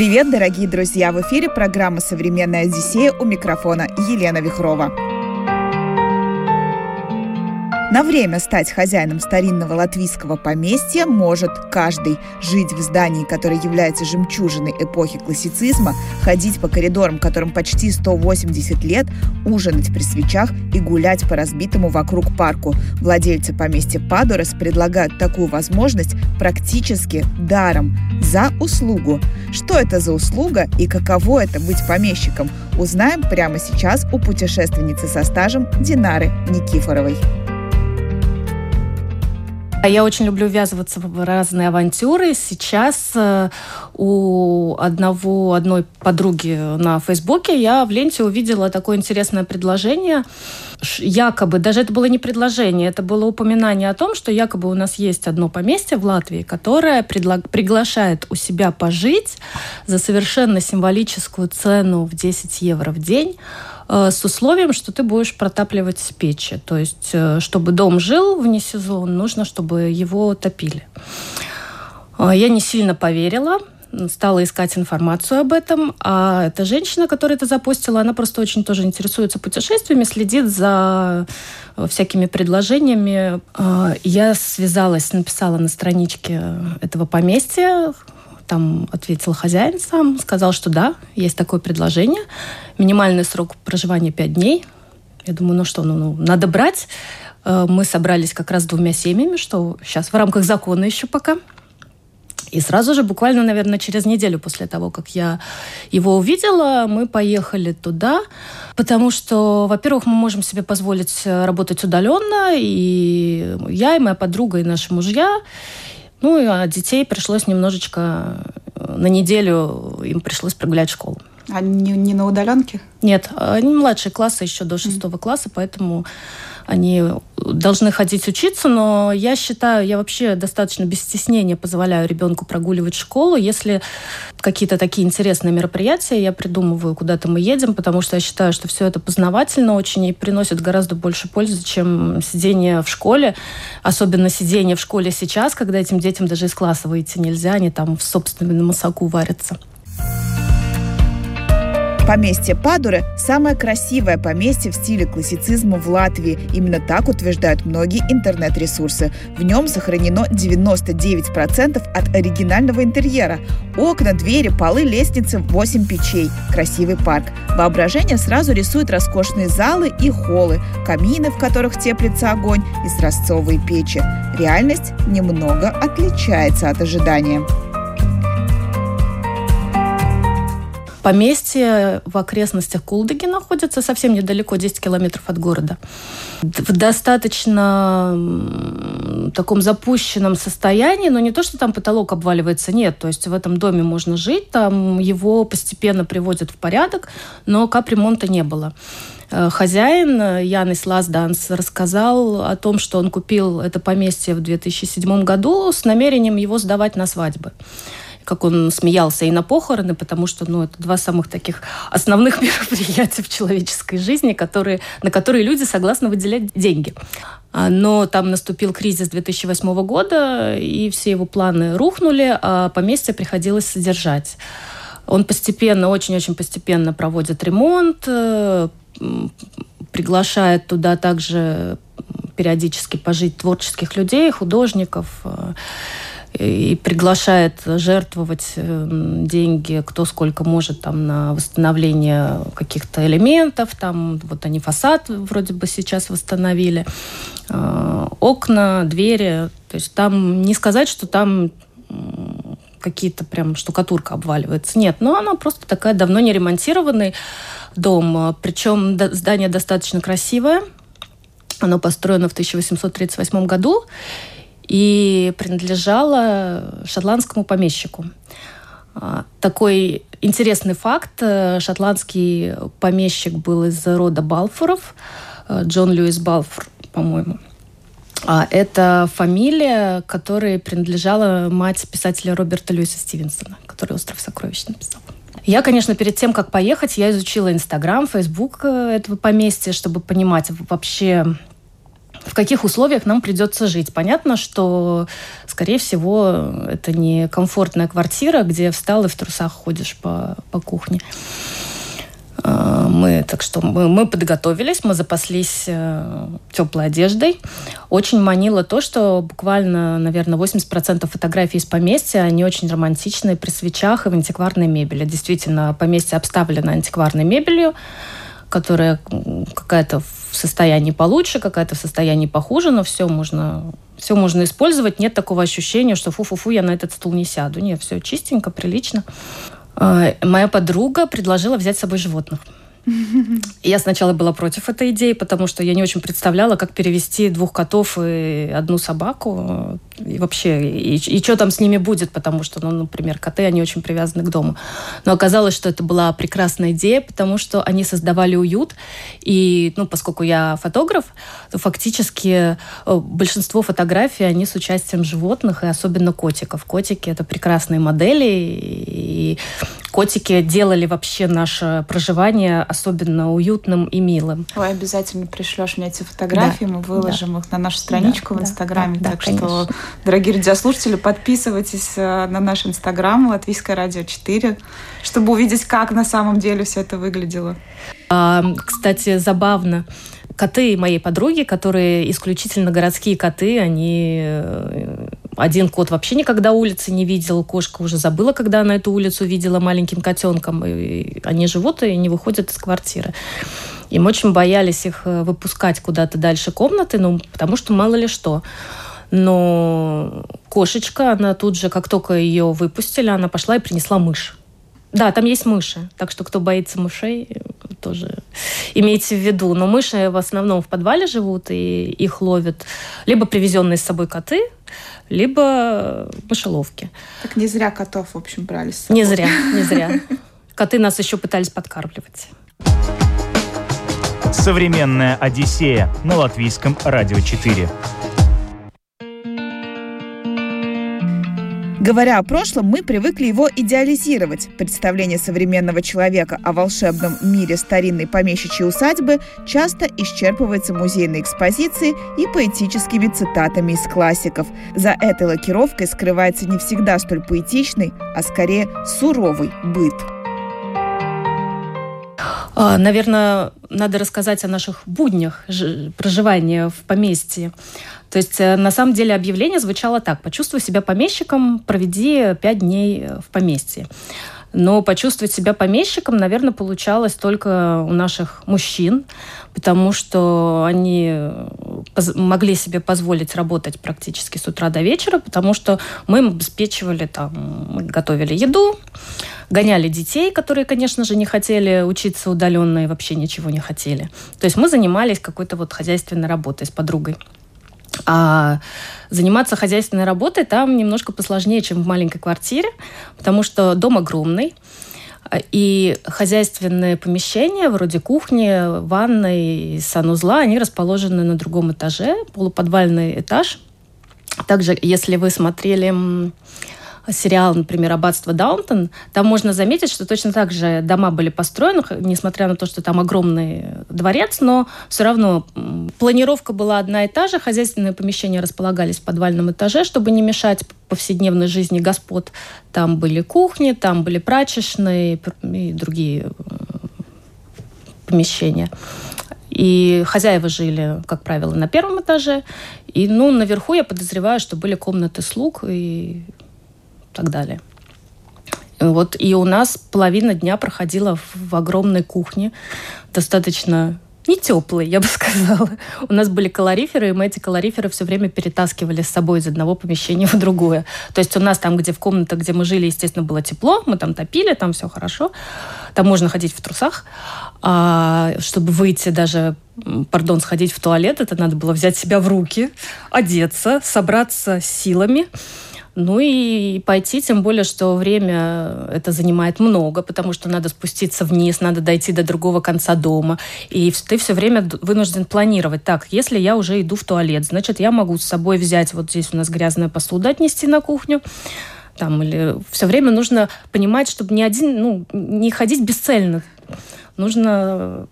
Привет, дорогие друзья! В эфире программа «Современная Одиссея» у микрофона Елена Вихрова. На время стать хозяином старинного латвийского поместья может каждый. Жить в здании, которое является жемчужиной эпохи классицизма, ходить по коридорам, которым почти 180 лет, ужинать при свечах и гулять по разбитому вокруг парку. Владельцы поместья Падорес предлагают такую возможность практически даром, за услугу. Что это за услуга и каково это быть помещиком, узнаем прямо сейчас у путешественницы со стажем Динары Никифоровой. А я очень люблю ввязываться в разные авантюры. Сейчас э, у одного, одной подруги на Фейсбуке я в ленте увидела такое интересное предложение. Якобы, даже это было не предложение, это было упоминание о том, что якобы у нас есть одно поместье в Латвии, которое предла- приглашает у себя пожить за совершенно символическую цену в 10 евро в день Э, с условием, что ты будешь протапливать печи. То есть, э, чтобы дом жил вне сезон, нужно, чтобы его топили. Э, я не сильно поверила, стала искать информацию об этом. А эта женщина, которая это запустила, она просто очень тоже интересуется путешествиями, следит за всякими предложениями. Я связалась, написала на страничке этого поместья, там ответил хозяин сам, сказал, что да, есть такое предложение. Минимальный срок проживания 5 дней. Я думаю, ну что, ну, ну надо брать. Э, мы собрались как раз с двумя семьями, что сейчас в рамках закона еще пока. И сразу же, буквально, наверное, через неделю после того, как я его увидела, мы поехали туда, потому что, во-первых, мы можем себе позволить работать удаленно, и я, и моя подруга, и наши мужья. Ну, а детей пришлось немножечко э, на неделю им пришлось прогулять школу. А не, не на удаленке? Нет, они младшие классы еще до шестого mm. класса, поэтому они должны ходить учиться, но я считаю, я вообще достаточно без стеснения позволяю ребенку прогуливать школу. Если какие-то такие интересные мероприятия я придумываю, куда-то мы едем, потому что я считаю, что все это познавательно очень и приносит гораздо больше пользы, чем сидение в школе. Особенно сидение в школе сейчас, когда этим детям даже из класса выйти нельзя, они там в собственном соку варятся. Поместье Падуры – самое красивое поместье в стиле классицизма в Латвии. Именно так утверждают многие интернет-ресурсы. В нем сохранено 99% от оригинального интерьера. Окна, двери, полы, лестницы, 8 печей. Красивый парк. Воображение сразу рисует роскошные залы и холлы, камины, в которых теплится огонь, и сразцовые печи. Реальность немного отличается от ожидания. Поместье в окрестностях Кулдыги находится совсем недалеко, 10 километров от города. В достаточно таком запущенном состоянии, но не то, что там потолок обваливается, нет. То есть в этом доме можно жить, там его постепенно приводят в порядок, но капремонта не было э, хозяин э, Янис Лазданс рассказал о том, что он купил это поместье в 2007 году с намерением его сдавать на свадьбы как он смеялся и на похороны, потому что ну, это два самых таких основных мероприятия в человеческой жизни, которые, на которые люди согласны выделять деньги. А, но там наступил кризис 2008 года, и все его планы рухнули, а поместье приходилось содержать. Он постепенно, очень-очень постепенно проводит ремонт, э, приглашает туда также периодически пожить творческих людей, художников, э, и приглашает жертвовать эм, деньги, кто сколько может там на восстановление каких-то элементов. Там вот они фасад вроде бы сейчас восстановили, э, окна, двери. То есть там не сказать, что там какие-то прям штукатурка обваливается. Нет, но она просто такая давно не ремонтированный дом. Причем здание достаточно красивое. Оно построено в 1838 году и принадлежала шотландскому помещику. А, такой интересный факт. Э, шотландский помещик был из рода Балфоров. Э, Джон Льюис Балфор, по-моему. А это фамилия, которой принадлежала мать писателя Роберта Льюиса Стивенсона, который «Остров сокровищ» написал. Я, конечно, перед тем, как поехать, я изучила Инстаграм, Фейсбук э, этого поместья, чтобы понимать вообще, в каких условиях нам придется жить. Понятно, что, скорее всего, это не комфортная квартира, где встал и в трусах ходишь по, по кухне. А, мы, так что мы, мы подготовились, мы запаслись э, теплой одеждой. Очень манило то, что буквально, наверное, 80% фотографий из поместья, они очень романтичные при свечах и в антикварной мебели. Действительно, поместье обставлено антикварной мебелью, которая какая-то в состоянии получше, какая-то в состоянии похуже, но все можно, все можно использовать. Нет такого ощущения, что фу-фу-фу, я на этот стул не сяду. Нет, все чистенько, прилично. А, моя подруга предложила взять с собой животных. Я сначала была против этой идеи, потому что я не очень представляла, как перевести двух котов и одну собаку. И вообще, и, и что там с ними будет, потому что, ну, например, коты, они очень привязаны к дому. Но оказалось, что это была прекрасная идея, потому что они создавали уют. И, ну, поскольку я фотограф, то фактически э, большинство фотографий, они с участием животных, и особенно котиков. Котики — это прекрасные модели, и котики делали вообще наше проживание особенно уютным и милым. Ой, обязательно пришлешь мне эти фотографии, да, мы выложим да. их на нашу страничку да, в Инстаграме. Да, так да, что, дорогие радиослушатели, подписывайтесь э, на наш Инстаграм Латвийское радио 4, чтобы увидеть, как на самом деле все это выглядело. А, кстати, забавно коты моей подруги, которые исключительно городские коты, они... Один кот вообще никогда улицы не видел, кошка уже забыла, когда она эту улицу видела маленьким котенком. И они живут и не выходят из квартиры. И мы очень боялись их э, выпускать куда-то дальше комнаты, ну, потому что мало ли что. Но кошечка, она тут же, как только ее выпустили, она пошла и принесла мышь. Да, там есть мыши, так что кто боится мышей, тоже имейте в виду. Но мыши в основном в подвале живут, и их ловят либо привезенные с собой коты, либо мышеловки. Так не зря котов, в общем, брали с собой. Не зря, не зря. Коты нас еще пытались подкармливать. Современная Одиссея на латвийском радио 4. Говоря о прошлом, мы привыкли его идеализировать. Представление современного человека о волшебном мире старинной помещичьей усадьбы часто исчерпывается музейной экспозицией и поэтическими цитатами из классиков. За этой лакировкой скрывается не всегда столь поэтичный, а скорее суровый быт. А, наверное, надо рассказать о наших буднях проживания в поместье. То есть, э, на самом деле, объявление звучало так. Почувствуй себя помещиком, проведи пять дней э, в поместье. Но почувствовать себя помещиком, наверное, получалось только у наших мужчин, потому что они э, могли себе позволить работать практически с утра до вечера, потому что мы им обеспечивали, там, мы готовили еду, гоняли детей, которые, конечно же, не хотели учиться удаленно и вообще ничего не хотели. То есть мы занимались какой-то вот хозяйственной работой с подругой. А заниматься хозяйственной работой там немножко посложнее, чем в маленькой квартире, потому что дом огромный, и хозяйственные помещения, вроде кухни, ванной, санузла, они расположены на другом этаже, полуподвальный этаж. Также, если вы смотрели сериал, например, «Аббатство Даунтон», там можно заметить, что точно так же дома были построены, несмотря на то, что там огромный дворец, но все равно планировка была одна и та же, хозяйственные помещения располагались в подвальном этаже, чтобы не мешать повседневной жизни господ. Там были кухни, там были прачечные и другие э, помещения. И хозяева жили, как правило, на первом этаже. И, ну, наверху, я подозреваю, что были комнаты слуг и так далее. Вот, и у нас половина дня проходила в, огромной кухне, достаточно не теплый, я бы сказала. У нас были калориферы, и мы эти калориферы все время перетаскивали с собой из одного помещения в другое. То есть у нас там, где в комнатах, где мы жили, естественно, было тепло, мы там топили, там все хорошо. Там можно ходить в трусах. А чтобы выйти даже, пардон, сходить в туалет, это надо было взять себя в руки, одеться, собраться силами, Ну и пойти, тем более, что время это занимает много, потому что надо спуститься вниз, надо дойти до другого конца дома. И ты все время вынужден планировать. Так, если я уже иду в туалет, значит, я могу с собой взять, вот здесь у нас грязная посуда отнести на кухню, там, или все время нужно понимать, чтобы не один, ну, не ходить бесцельно. Нужно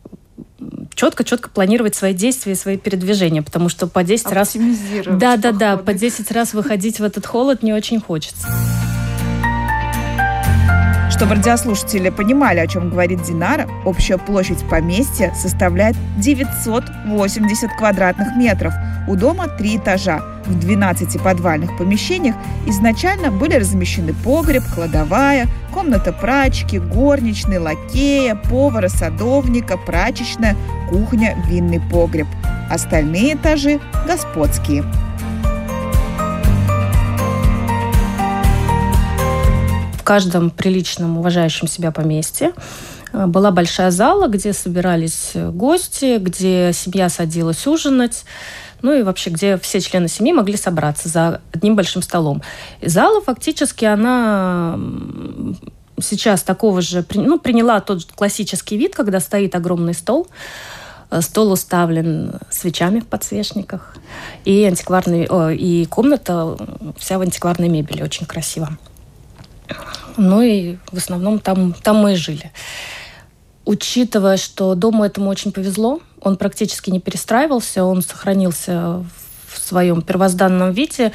четко-четко планировать свои действия и свои передвижения, потому что по 10 раз... Да, да, да, по 10 раз выходить в этот холод не очень хочется. Чтобы радиослушатели понимали, о чем говорит Динара, общая площадь поместья составляет 980 квадратных метров. У дома три этажа. В 12 подвальных помещениях изначально были размещены погреб, кладовая, комната прачки, горничной, лакея, повара, садовника, прачечная, кухня, винный погреб. Остальные этажи – господские. Каждом приличном, уважающем себя поместье э, была большая зала, где собирались гости, где семья садилась ужинать ну и вообще, где все члены семьи могли собраться за одним большим столом. И зала фактически она сейчас такого же, ну, приняла тот классический вид, когда стоит огромный стол, э, Стол уставлен свечами в подсвечниках. И, антикварный, о, и комната вся в антикварной мебели. Очень красиво. Ну и в основном там, там мы и жили. Учитывая, что дому этому очень повезло, он практически не перестраивался, он сохранился в своем первозданном виде.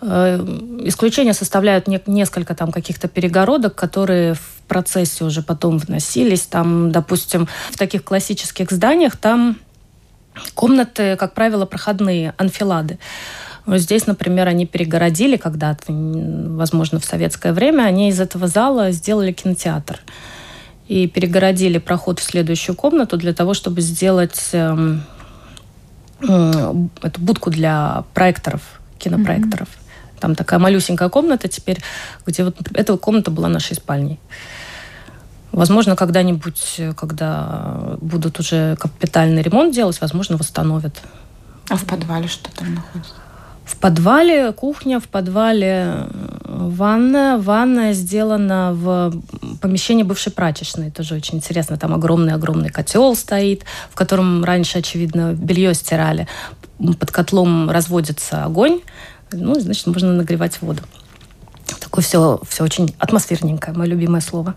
Э, исключения составляют несколько там каких-то перегородок, которые в процессе уже потом вносились. Там, допустим, в таких классических зданиях там комнаты, как правило, проходные, анфилады. Здесь, например, они перегородили когда-то, возможно, в советское время, они из этого зала сделали кинотеатр. И перегородили проход в следующую комнату для того, чтобы сделать э, э, эту будку для проекторов, кинопроекторов. Mm-hmm. Там такая малюсенькая комната теперь, где вот эта комната была нашей спальней. Возможно, когда-нибудь, когда будут уже капитальный ремонт делать, возможно, восстановят. А в подвале что там находится? В подвале кухня, в подвале ванная. Ванная сделана в помещении бывшей прачечной. Тоже очень интересно. Там огромный-огромный котел стоит, в котором раньше, очевидно, белье стирали. Под котлом разводится огонь. Ну, значит, можно нагревать воду. Такое все, все очень атмосферненькое, мое любимое слово.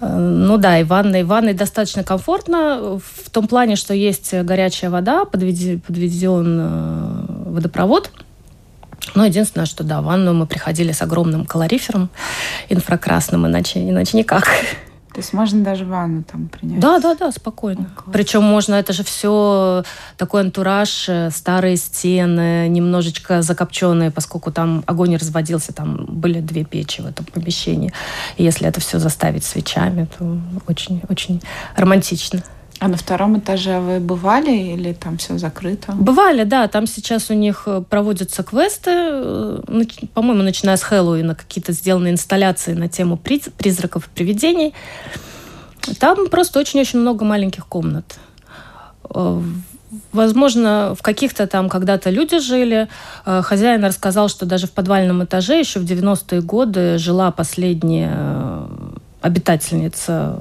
Ну да, и ванной, ванной достаточно комфортно в том плане, что есть горячая вода, подведен, подведен э, водопровод. Но единственное, что да, в ванну мы приходили с огромным калорифером инфракрасным, иначе, иначе никак. То есть можно даже ванну там принять? Да, да, да, спокойно. О, Причем можно, это же все такой антураж, э, старые стены, немножечко закопченные, поскольку там огонь не разводился, там были две печи в этом помещении. И если это все заставить свечами, то очень-очень романтично. А на втором этаже вы бывали или там все закрыто? Бывали, да. Там сейчас у них э, проводятся квесты, э, по-моему, начиная с Хэллоуина, какие-то сделаны инсталляции на тему призраков и привидений. Там просто очень-очень много маленьких комнат. Э, возможно, в каких-то там когда-то люди жили. Хозяин рассказал, что даже в подвальном этаже еще в 90-е годы жила последняя обитательница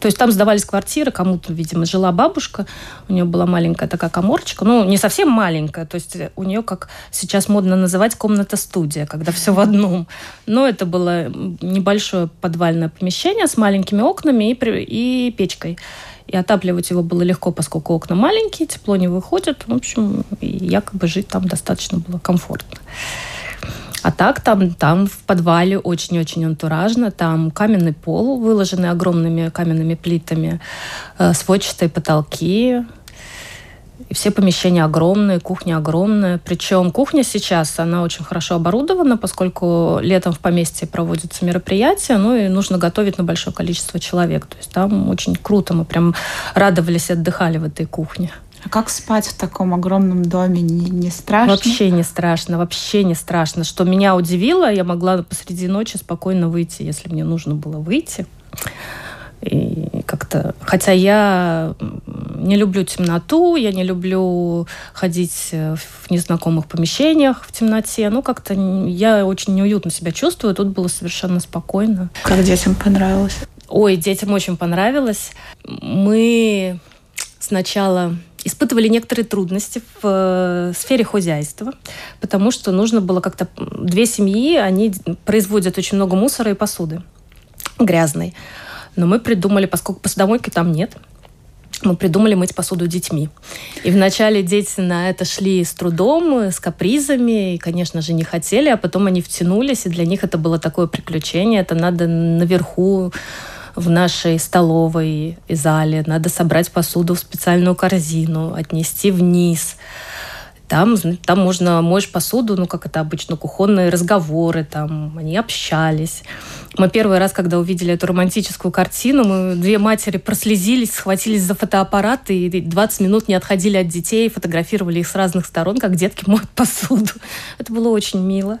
то есть там сдавались квартиры, кому-то, видимо, жила бабушка, у нее была маленькая такая коморочка, ну, не совсем маленькая, то есть у нее, как сейчас модно называть, комната-студия, когда все в одном. Но это было небольшое подвальное помещение с маленькими окнами и, и печкой. И отапливать его было легко, поскольку окна маленькие, тепло не выходит. В общем, якобы жить там достаточно было комфортно. А так там, там в подвале очень-очень антуражно. Там каменный пол, выложенный огромными каменными плитами, э, сводчатые потолки. И все помещения огромные, кухня огромная. Причем кухня сейчас, она очень хорошо оборудована, поскольку летом в поместье проводятся мероприятия, ну и нужно готовить на большое количество человек. То есть там очень круто, мы прям радовались и отдыхали в этой кухне. А как спать в таком огромном доме? Не, не страшно? Вообще не страшно, вообще не страшно. Что меня удивило, я могла посреди ночи спокойно выйти, если мне нужно было выйти. И как-то... Хотя я не люблю темноту, я не люблю ходить э, в незнакомых помещениях в темноте. Ну, как-то я очень неуютно себя чувствую. Тут было совершенно спокойно. Как детям понравилось? Ой, детям очень понравилось. Мы сначала испытывали некоторые трудности в э, сфере хозяйства, потому что нужно было как-то... Две семьи, они производят очень много мусора и посуды грязной. Но мы придумали, поскольку посудомойки там нет, мы придумали мыть посуду детьми. И вначале дети на это шли с трудом, с капризами, и, конечно же, не хотели, а потом они втянулись, и для них это было такое приключение. Это надо наверху в нашей столовой и зале, надо собрать посуду в специальную корзину, отнести вниз. Там, там можно моешь посуду, ну, как это обычно, кухонные разговоры, там они общались. Мы первый раз, когда увидели эту романтическую картину, мы две матери прослезились, схватились за фотоаппарат и 20 минут не отходили от детей, фотографировали их с разных сторон, как детки моют посуду. Это было очень мило.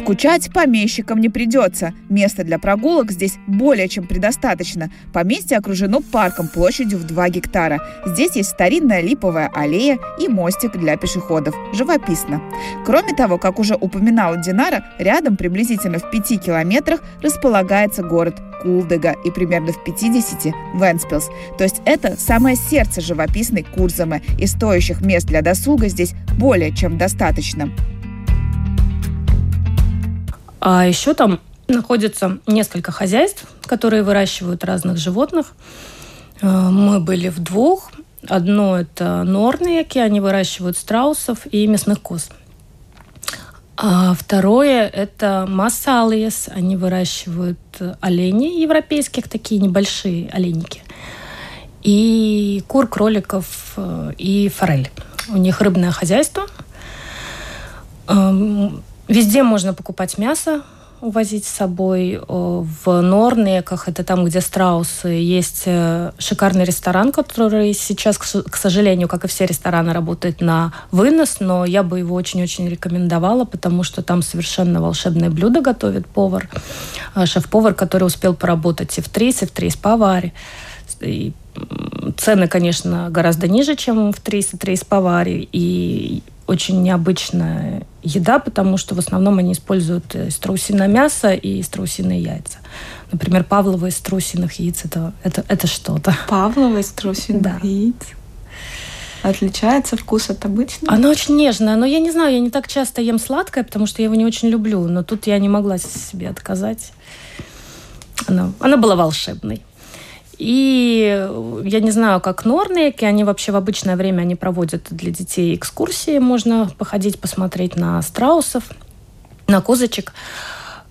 Скучать помещикам не придется. Места для прогулок здесь более чем предостаточно. Поместье окружено парком площадью в 2 гектара. Здесь есть старинная липовая аллея и мостик для пешеходов. Живописно. Кроме того, как уже упоминала Динара, рядом приблизительно в 5 километрах располагается город Кулдега и примерно в 50 Венспилс. То есть это самое сердце живописной Курзамы, и стоящих мест для досуга здесь более чем достаточно. А еще там находится несколько хозяйств, которые выращивают разных животных. Э, мы были в двух. Одно это Норнеки, они выращивают страусов и мясных коз. А второе это Массалиес, они выращивают оленей европейских, такие небольшие оленики. И кур, кроликов э, и форель. У них рыбное хозяйство. Везде можно покупать мясо, увозить с собой. В Норнеках, это там, где страусы, есть э, шикарный ресторан, который сейчас, к сожалению, как и все рестораны, работает на вынос, но я бы его очень-очень рекомендовала, потому что там совершенно волшебное блюдо готовит повар, э, шеф-повар, который успел поработать и в Трис, и в Трис Паваре. И цены, конечно, гораздо ниже, чем в Трис и Трис Паваре, и очень необычная еда, потому что в основном они используют э, страусиное мясо и страусиные яйца. Например, Павлова из страусиных яиц это, это, это что-то. Павлова из страусиных да. яиц? Отличается вкус от обычного? Она очень нежная, но я не знаю, я не так часто ем сладкое, потому что я его не очень люблю, но тут я не могла себе отказать. Она, она была волшебной. И я не знаю, как норнеки, они вообще в обычное время они проводят для детей экскурсии. Можно походить, посмотреть на страусов, на козочек.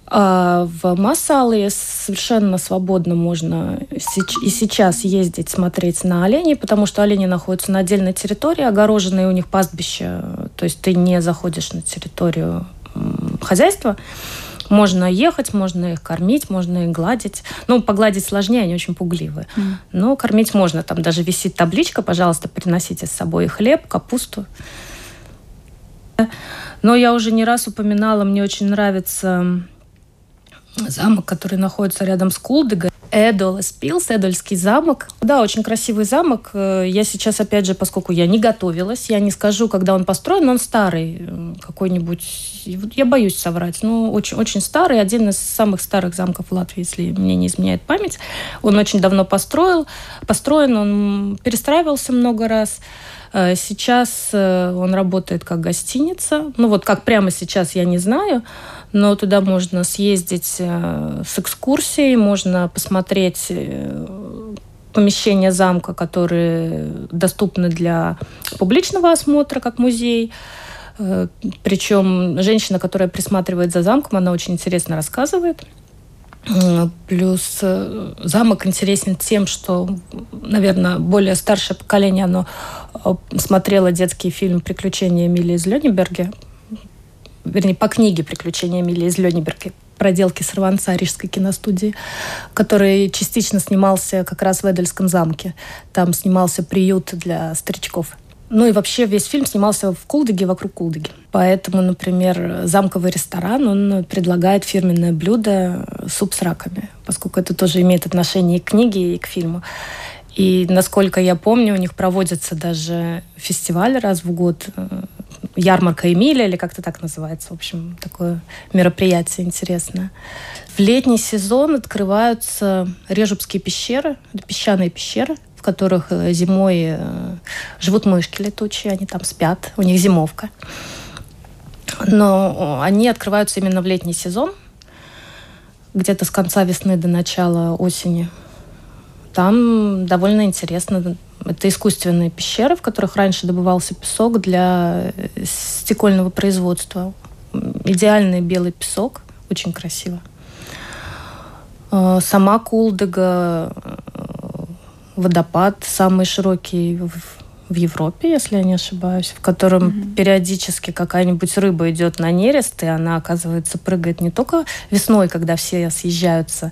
А в Масалы совершенно свободно можно и сейчас ездить, смотреть на оленей, потому что олени находятся на отдельной территории, огороженные у них пастбища, то есть ты не заходишь на территорию хозяйства. Можно ехать, можно их кормить, можно их гладить. Ну, погладить сложнее, они очень пугливые. Mm. Но кормить можно. Там даже висит табличка, пожалуйста, приносите с собой хлеб, капусту. Но я уже не раз упоминала, мне очень нравится замок, который находится рядом с Кулдыгой. Эдол Спилс, Эдольский замок. Да, очень красивый замок. Э, я сейчас, опять же, поскольку я не готовилась, я не скажу, когда он построен, он старый э, какой-нибудь. Я боюсь соврать, но очень, очень старый, один из самых старых замков в Латвии, если мне не изменяет память. Он очень давно построил, построен, он перестраивался много раз. Э, сейчас он работает как гостиница. Ну вот как прямо сейчас, я не знаю но туда можно съездить э, с экскурсией, можно посмотреть э, помещения замка, которые доступны для публичного осмотра, как музей. Э, Причем женщина, которая присматривает за замком, она очень интересно рассказывает. Плюс замок интересен тем, что, наверное, более старшее поколение, оно смотрело детский фильм «Приключения Эмили из Лёниберге», вернее, по книге «Приключения Эмилии из Лёниберга», проделки сорванца Рижской киностудии, который частично снимался как раз в Эдельском замке. Там снимался приют для старичков. Ну и вообще весь фильм снимался в Кулдыге, вокруг Кулдыги. Поэтому, например, замковый ресторан, он предлагает фирменное блюдо суп с раками, поскольку это тоже имеет отношение и к книге, и к фильму. И, насколько я помню, у них проводится даже фестиваль раз в год, э, ярмарка Эмилия, или как-то так называется. В общем, такое мероприятие интересное. В летний сезон открываются Режубские пещеры, песчаные пещеры, в которых э, зимой э, живут мышки летучие, они там спят, у них зимовка. Но они открываются именно в летний сезон, где-то с конца весны до начала осени. Там довольно интересно. Это искусственные пещеры, в которых раньше добывался песок для э, стекольного производства. Идеальный белый песок, очень красиво. Сама Кулдыга водопад самый широкий в, в Европе, если я не ошибаюсь, в котором mm-hmm. периодически какая-нибудь рыба идет на нерест, и она, оказывается, прыгает не только весной, когда все съезжаются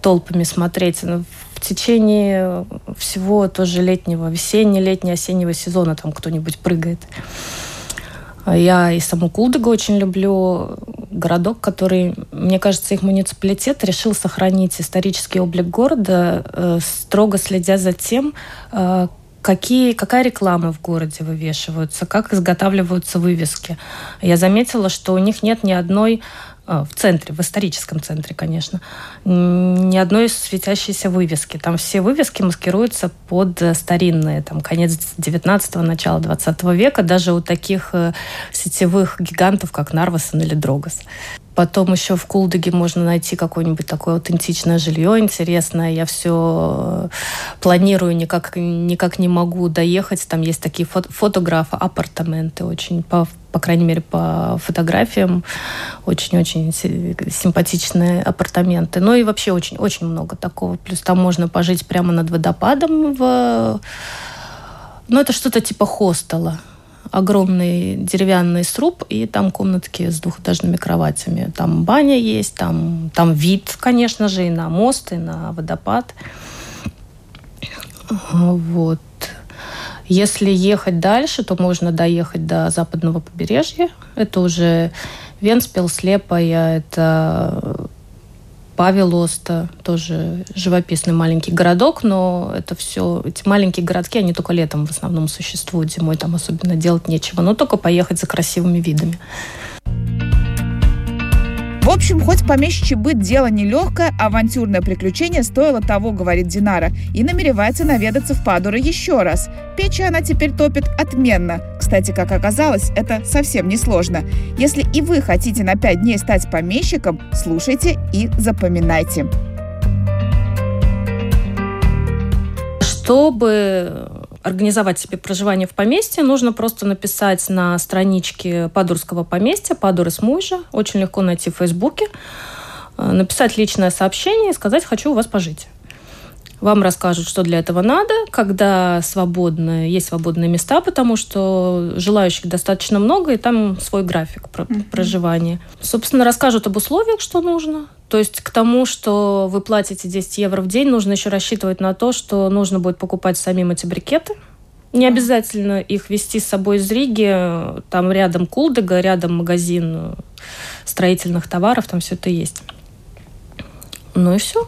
толпами смотреть, но в течение всего тоже летнего, весенне-летнего, осеннего сезона там кто-нибудь прыгает. Я и саму Кулдыгу очень люблю. Городок, который, мне кажется, их муниципалитет решил сохранить исторический облик города, э, строго следя за тем, э, какие, какая реклама в городе вывешивается, как изготавливаются вывески. Я заметила, что у них нет ни одной в центре, в историческом центре, конечно, ни одной светящейся вывески. Там все вывески маскируются под старинные, там, конец 19-го, начало 20 века, даже у таких э, сетевых гигантов, как Нарвасон или Дрогос. Потом еще в Кулдыге можно найти какое-нибудь такое аутентичное жилье интересное. Я все э, планирую, никак, никак не могу доехать. Там есть такие фото фотографы, апартаменты очень, по, по крайней мере, по фотографиям. Очень-очень симпатичные апартаменты. Ну и вообще очень-очень много такого. Плюс там можно пожить прямо над водопадом. В... Ну это что-то типа хостела огромный деревянный сруб, и там комнатки с двухэтажными кроватями. Там баня есть, там, там вид, конечно же, и на мост, и на водопад. Вот. Если ехать дальше, то можно доехать до западного побережья. Это уже Венспил, Слепая, это Павелоста, тоже живописный маленький городок, но это все, эти маленькие городки, они только летом в основном существуют, зимой там особенно делать нечего, но только поехать за красивыми видами. В общем, хоть помещичий быт дело нелегкое, авантюрное приключение стоило того, говорит Динара, и намеревается наведаться в Падура еще раз. Печи она теперь топит отменно. Кстати, как оказалось, это совсем не сложно. Если и вы хотите на пять дней стать помещиком, слушайте и запоминайте. Чтобы организовать себе проживание в поместье, нужно просто написать на страничке Падурского поместья «Падур из Мужа». Очень легко найти в Фейсбуке. Э, написать личное сообщение и сказать «хочу у вас пожить». Вам расскажут, что для этого надо, когда свободно, есть свободные места, потому что желающих достаточно много, и там свой график про mm-hmm. проживания. Собственно, расскажут об условиях, что нужно. То есть к тому, что вы платите 10 евро в день, нужно еще рассчитывать на то, что нужно будет покупать самим эти брикеты. Не обязательно их вести с собой из Риги. Там рядом Кулдыга, рядом магазин строительных товаров, там все это есть. Ну и все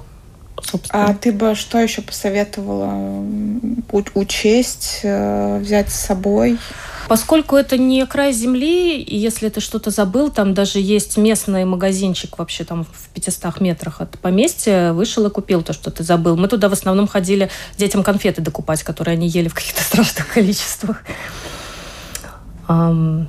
собственно. А ты бы что еще посоветовала учесть, э, взять с собой? Поскольку это не край земли, и если ты что-то забыл, там даже есть местный магазинчик вообще там в 500 метрах от поместья, вышел и купил то, что ты забыл. Мы туда в основном ходили детям конфеты докупать, которые они ели в каких-то страшных количествах.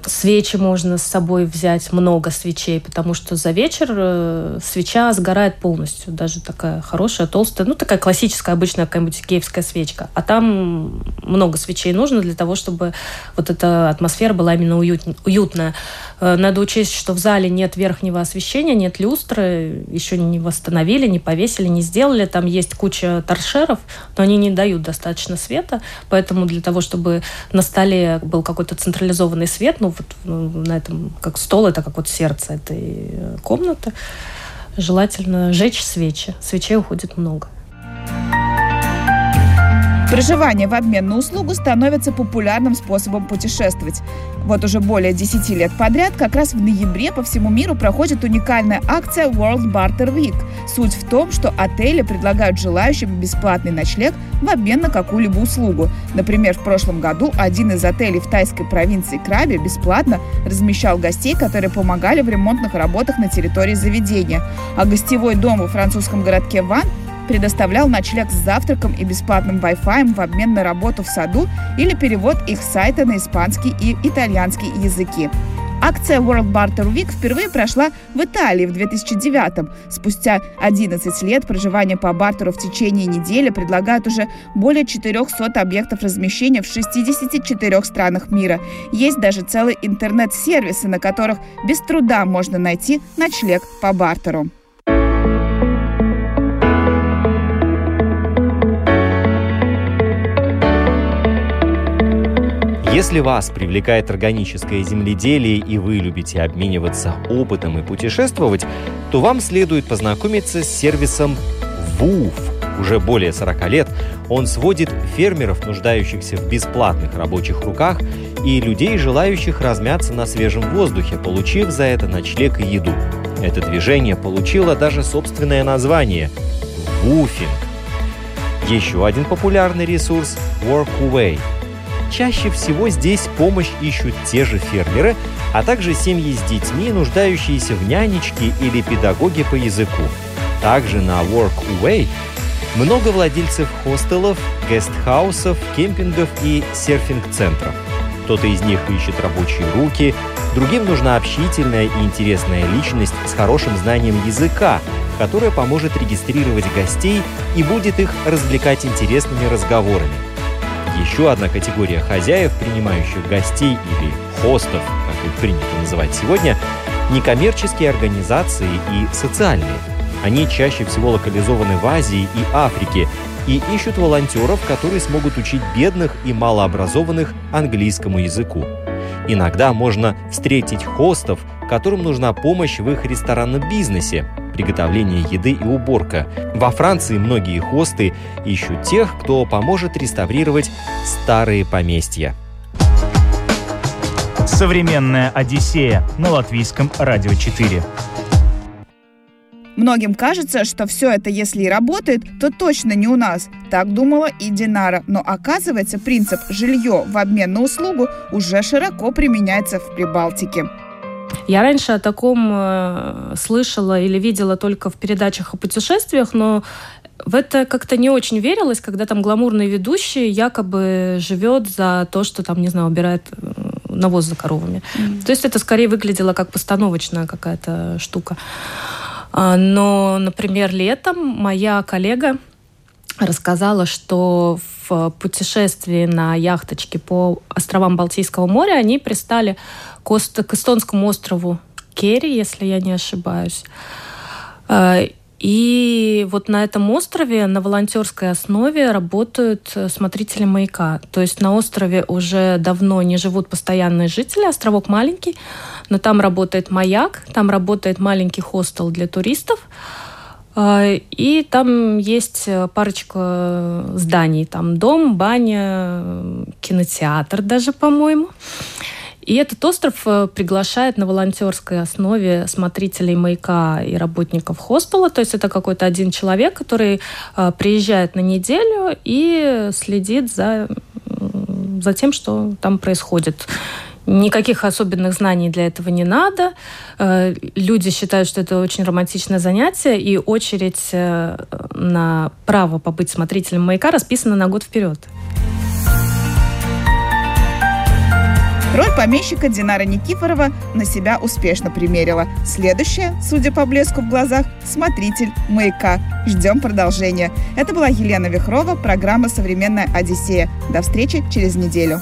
Свечи можно с собой взять, много свечей, потому что за вечер э, свеча сгорает полностью. Даже такая хорошая, толстая, ну такая классическая, обычная какая-нибудь киевская свечка. А там много свечей нужно для того, чтобы вот эта атмосфера была именно уют, уютная. Э, надо учесть, что в зале нет верхнего освещения, нет люстры, еще не восстановили, не повесили, не сделали. Там есть куча торшеров, но они не дают достаточно света, поэтому для того, чтобы на столе был какой-то централизованный централизованный свет, ну вот ну, на этом, как стол, это как вот сердце этой э, комнаты. Желательно жечь свечи. Свечей уходит много. Проживание в обмен на услугу становится популярным способом путешествовать. Вот уже более 10 лет подряд, как раз в ноябре по всему миру проходит уникальная акция World Barter Week. Суть в том, что отели предлагают желающим бесплатный ночлег в обмен на какую-либо услугу. Например, в прошлом году один из отелей в тайской провинции Краби бесплатно размещал гостей, которые помогали в ремонтных работах на территории заведения. А гостевой дом во французском городке Ван предоставлял ночлег с завтраком и бесплатным Wi-Fi в обмен на работу в саду или перевод их сайта на испанский и итальянский языки. Акция World Barter Week впервые прошла в Италии в 2009 Спустя 11 лет проживания по бартеру в течение недели предлагают уже более 400 объектов размещения в 64 странах мира. Есть даже целые интернет-сервисы, на которых без труда можно найти ночлег по бартеру. Если вас привлекает органическое земледелие и вы любите обмениваться опытом и путешествовать, то вам следует познакомиться с сервисом ВУФ. Уже более 40 лет он сводит фермеров, нуждающихся в бесплатных рабочих руках, и людей, желающих размяться на свежем воздухе, получив за это ночлег и еду. Это движение получило даже собственное название – «Вуфинг». Еще один популярный ресурс – Workaway – Чаще всего здесь помощь ищут те же фермеры, а также семьи с детьми, нуждающиеся в нянечке или педагоге по языку. Также на Workaway много владельцев хостелов, гестхаусов, кемпингов и серфинг-центров. Кто-то из них ищет рабочие руки, другим нужна общительная и интересная личность с хорошим знанием языка, которая поможет регистрировать гостей и будет их развлекать интересными разговорами. Еще одна категория хозяев, принимающих гостей или хостов, как их принято называть сегодня, некоммерческие организации и социальные. Они чаще всего локализованы в Азии и Африке и ищут волонтеров, которые смогут учить бедных и малообразованных английскому языку. Иногда можно встретить хостов, которым нужна помощь в их ресторанном бизнесе, приготовление еды и уборка. Во Франции многие хосты ищут тех, кто поможет реставрировать старые поместья. Современная Одиссея на латвийском радио 4. Многим кажется, что все это, если и работает, то точно не у нас. Так думала и Динара. Но оказывается, принцип «жилье в обмен на услугу» уже широко применяется в Прибалтике. Я раньше о таком э, слышала или видела только в передачах о путешествиях, но в это как-то не очень верилось, когда там гламурный ведущий якобы живет за то, что там, не знаю, убирает э, навоз за коровами. Mm-hmm. То есть это скорее выглядело как постановочная какая-то штука. А, но, например, летом моя коллега рассказала, что в путешествии на яхточке по островам Балтийского моря они пристали к, к эстонскому острову Керри, если я не ошибаюсь. А, и вот на этом острове на волонтерской основе работают смотрители маяка. То есть на острове уже давно не живут постоянные жители, островок маленький, но там работает маяк, там работает маленький хостел для туристов. А, и там есть парочка зданий. Там дом, баня, кинотеатр даже, по-моему. И этот остров э, приглашает на волонтерской основе смотрителей маяка и работников хостела. То есть это какой-то один человек, который э, приезжает на неделю и следит за, за тем, что там происходит. Никаких особенных знаний для этого не надо. Э, люди считают, что это очень романтичное занятие, и очередь на право побыть смотрителем маяка расписана на год вперед. Роль помещика Динара Никифорова на себя успешно примерила. Следующая, судя по блеску в глазах, смотритель маяка. Ждем продолжения. Это была Елена Вихрова, программа «Современная Одиссея». До встречи через неделю.